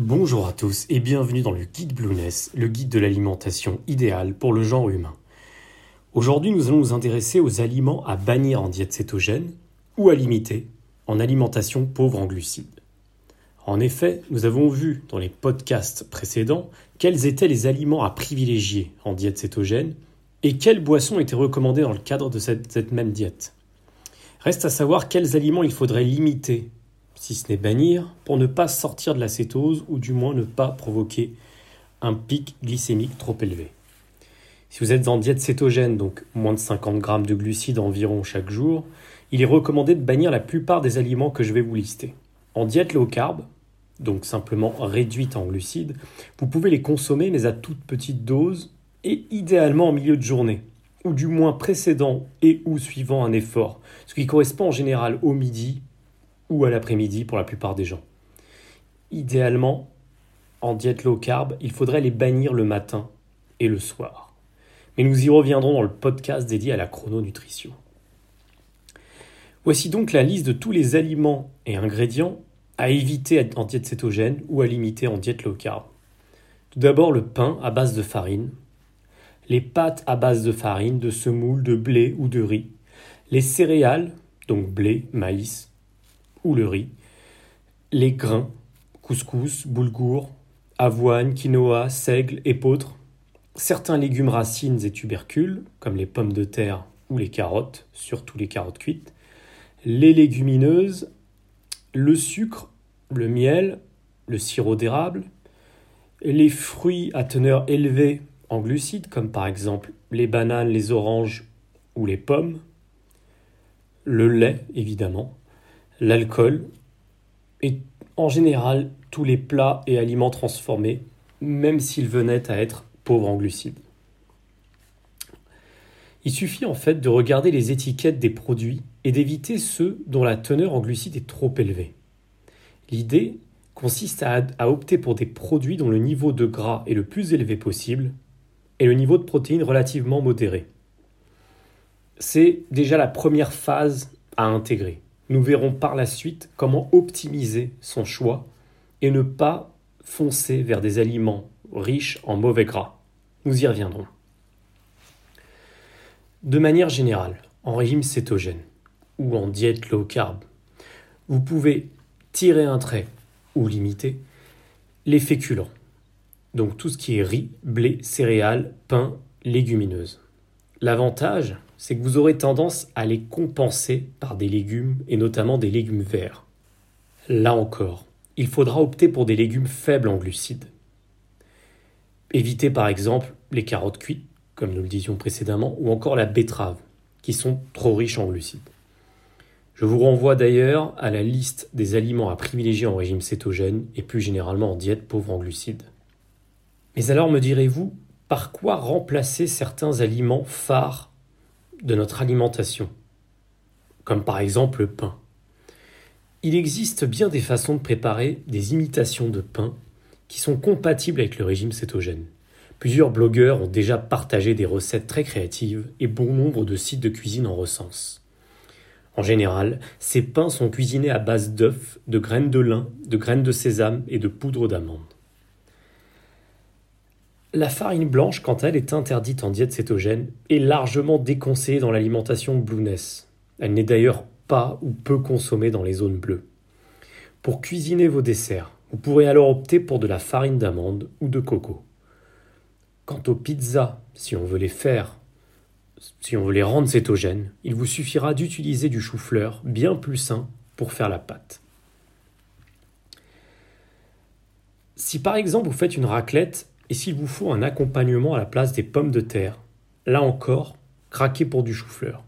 Bonjour à tous et bienvenue dans le guide Blueness, le guide de l'alimentation idéale pour le genre humain. Aujourd'hui, nous allons nous intéresser aux aliments à bannir en diète cétogène ou à limiter en alimentation pauvre en glucides. En effet, nous avons vu dans les podcasts précédents quels étaient les aliments à privilégier en diète cétogène et quelles boissons étaient recommandées dans le cadre de cette, cette même diète. Reste à savoir quels aliments il faudrait limiter si ce n'est bannir, pour ne pas sortir de la cétose ou du moins ne pas provoquer un pic glycémique trop élevé. Si vous êtes en diète cétogène, donc moins de 50 grammes de glucides environ chaque jour, il est recommandé de bannir la plupart des aliments que je vais vous lister. En diète low carb, donc simplement réduite en glucides, vous pouvez les consommer mais à toute petite dose et idéalement en milieu de journée, ou du moins précédent et ou suivant un effort, ce qui correspond en général au midi ou à l'après-midi pour la plupart des gens. Idéalement, en diète low carb, il faudrait les bannir le matin et le soir. Mais nous y reviendrons dans le podcast dédié à la chrononutrition. Voici donc la liste de tous les aliments et ingrédients à éviter en diète cétogène ou à limiter en diète low carb. Tout d'abord le pain à base de farine, les pâtes à base de farine, de semoule, de blé ou de riz, les céréales, donc blé, maïs, ou le riz, les grains, couscous, boulgour, avoine, quinoa, seigle, épeautre, certains légumes racines et tubercules, comme les pommes de terre ou les carottes, surtout les carottes cuites, les légumineuses, le sucre, le miel, le sirop d'érable, les fruits à teneur élevée en glucides, comme par exemple les bananes, les oranges ou les pommes, le lait évidemment, l'alcool et en général tous les plats et aliments transformés, même s'ils venaient à être pauvres en glucides. Il suffit en fait de regarder les étiquettes des produits et d'éviter ceux dont la teneur en glucides est trop élevée. L'idée consiste à, à, opter pour des produits dont le niveau de gras est le plus élevé possible et le niveau de protéines relativement modéré. C'est déjà la première phase à intégrer. Nous verrons par la suite comment optimiser son choix et ne pas foncer vers des aliments riches en mauvais gras. Nous y reviendrons. De manière générale, en régime cétogène ou en diète low carb, vous pouvez tirer un trait ou limiter les féculents. Donc tout ce qui est riz, blé, céréales, pain, légumineuses. L'avantage, c'est que vous aurez tendance à les compenser par des légumes et notamment des légumes verts. Là encore, il faudra opter pour des légumes faibles en glucides. Évitez par exemple les carottes cuites, comme nous le disions précédemment, ou encore la betterave, qui sont trop riches en glucides. Je vous renvoie d'ailleurs à la liste des aliments à privilégier en régime cétogène et plus généralement en diète pauvre en glucides. Mais alors me direz-vous, par quoi remplacer certains aliments phares de notre alimentation, comme par exemple le pain? Il existe bien des façons de préparer des imitations de pain qui sont compatibles avec le régime cétogène. Plusieurs blogueurs ont déjà partagé des recettes très créatives et bon nombre de sites de cuisine en recensent. En général, ces pains sont cuisinés à base d'œufs, de graines de lin, de graines de sésame et de poudre d'amande. La farine blanche, quant à elle, est interdite en diète cétogène et largement déconseillée dans l'alimentation blueness. Elle n'est d'ailleurs pas ou peu consommée dans les zones bleues. Pour cuisiner vos desserts, vous pourrez alors opter pour de la farine d'amande ou de coco. Quant aux pizzas, si on veut les faire, si on veut les rendre cétogènes, il vous suffira d'utiliser du chou-fleur bien plus sain pour faire la pâte. Si par exemple vous faites une raclette et s'il vous faut un accompagnement à la place des pommes de terre, là encore, craquez pour du chou-fleur.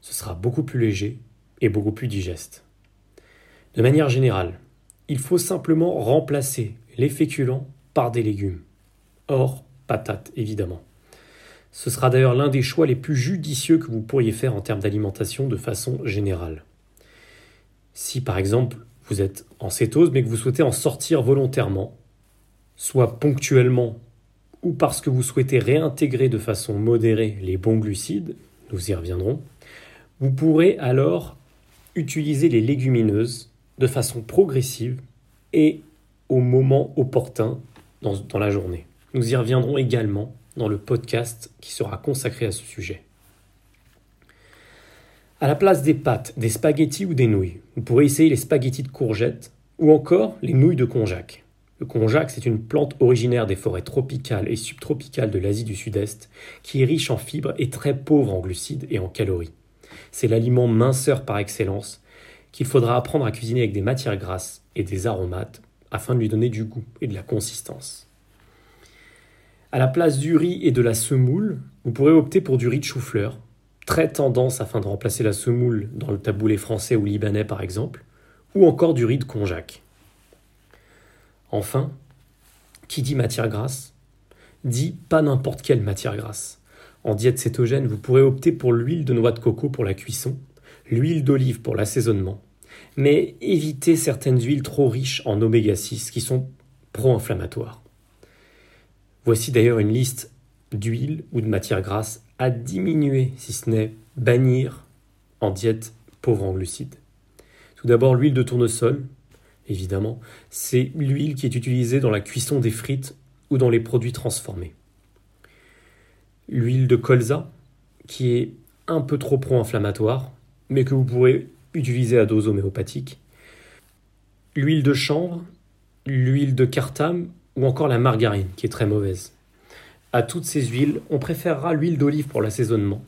Ce sera beaucoup plus léger et beaucoup plus digeste. De manière générale, il faut simplement remplacer les féculents par des légumes. Or, patates, évidemment. Ce sera d'ailleurs l'un des choix les plus judicieux que vous pourriez faire en termes d'alimentation de façon générale. Si par exemple vous êtes en cétose mais que vous souhaitez en sortir volontairement, soit ponctuellement ou parce que vous souhaitez réintégrer de façon modérée les bons glucides, nous y reviendrons, vous pourrez alors utiliser les légumineuses de façon progressive et au moment opportun dans, la journée. Nous y reviendrons également dans le podcast qui sera consacré à ce sujet. À la place des pâtes, des spaghettis ou des nouilles, vous pourrez essayer les spaghettis de courgettes ou encore les nouilles de konjac. Le konjac, c'est une plante originaire des forêts tropicales et subtropicales de l'Asie du Sud-Est qui est riche en fibres et très pauvre en glucides et en calories. C'est l'aliment minceur par excellence qu'il faudra apprendre à cuisiner avec des matières grasses et des aromates afin de lui donner du goût et de la consistance. À la place du riz et de la semoule, vous pourrez opter pour du riz de chou-fleur, très tendance afin de remplacer la semoule dans le taboulé français ou libanais par exemple, ou encore du riz de konjac. Enfin, qui dit matière grasse dit pas n'importe quelle matière grasse. En diète cétogène, vous pourrez opter pour l'huile de noix de coco pour la cuisson, l'huile d'olive pour l'assaisonnement, mais évitez certaines huiles trop riches en oméga 6 qui sont pro-inflammatoires. Voici d'ailleurs une liste d'huiles ou de matières grasses à diminuer, si ce n'est bannir en diète pauvre en glucides. Tout d'abord l'huile de tournesol, évidemment, c'est l'huile qui est utilisée dans la cuisson des frites ou dans les produits transformés. L'huile de colza, qui est un peu trop pro-inflammatoire, mais que vous pourrez utiliser à dose homéopathique. L'huile de chanvre, l'huile de cartame ou encore la margarine, qui est très mauvaise. À toutes ces huiles, on préférera l'huile d'olive pour l'assaisonnement,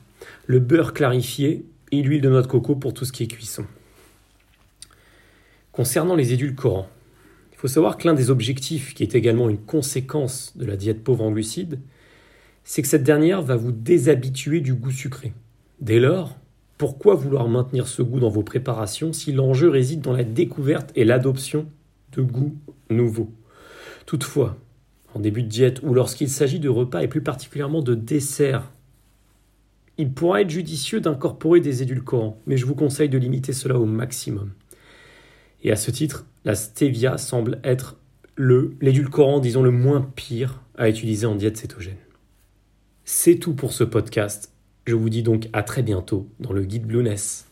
le beurre clarifié et l'huile de noix de coco pour tout ce qui est cuisson. Concernant les édulcorants, il faut savoir que l'un des objectifs, qui est également une conséquence de la diète pauvre en glucides, c'est que cette dernière va vous déshabituer du goût sucré. Dès lors, pourquoi vouloir maintenir ce goût dans vos préparations si l'enjeu réside dans la découverte et l'adoption de goûts nouveaux? Toutefois, en début de diète ou lorsqu'il s'agit de repas et plus particulièrement de desserts, il pourra être judicieux d'incorporer des édulcorants, mais je vous conseille de limiter cela au maximum. Et à ce titre, la stevia semble être l'édulcorant, disons, le moins pire à utiliser en diète cétogène. C'est tout pour ce podcast. Je vous dis donc à très bientôt dans le guide Blueness.